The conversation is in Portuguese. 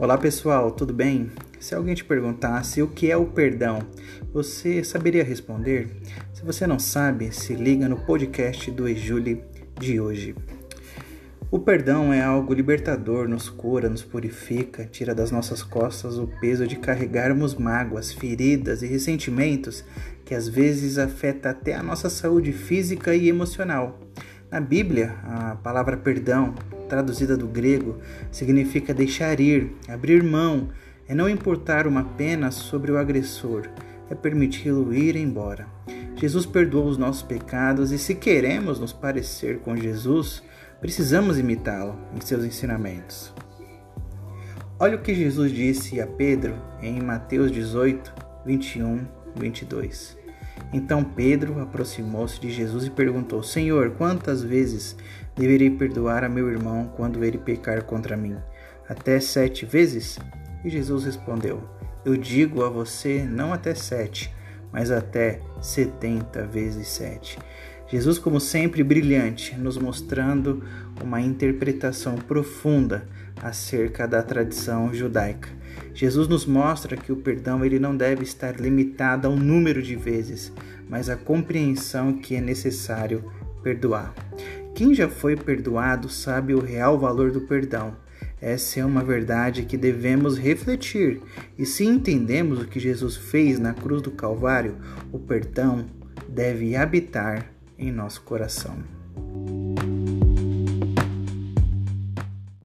Olá pessoal, tudo bem? Se alguém te perguntasse o que é o perdão, você saberia responder? Se você não sabe, se liga no podcast do Ejule de hoje. O perdão é algo libertador, nos cura, nos purifica, tira das nossas costas o peso de carregarmos mágoas, feridas e ressentimentos que às vezes afeta até a nossa saúde física e emocional. Na Bíblia, a palavra perdão traduzida do grego, significa deixar ir, abrir mão, é não importar uma pena sobre o agressor, é permiti-lo ir embora. Jesus perdoou os nossos pecados e, se queremos nos parecer com Jesus, precisamos imitá-lo em seus ensinamentos. Olha o que Jesus disse a Pedro em Mateus 18, 21, 22. Então Pedro aproximou-se de Jesus e perguntou: Senhor, quantas vezes deverei perdoar a meu irmão quando ele pecar contra mim? Até sete vezes? E Jesus respondeu: Eu digo a você, não até sete, mas até setenta vezes sete. Jesus, como sempre, brilhante, nos mostrando uma interpretação profunda acerca da tradição judaica. Jesus nos mostra que o perdão ele não deve estar limitado ao número de vezes, mas à compreensão que é necessário perdoar. Quem já foi perdoado sabe o real valor do perdão. Essa é uma verdade que devemos refletir, e se entendemos o que Jesus fez na cruz do Calvário, o perdão deve habitar em nosso coração.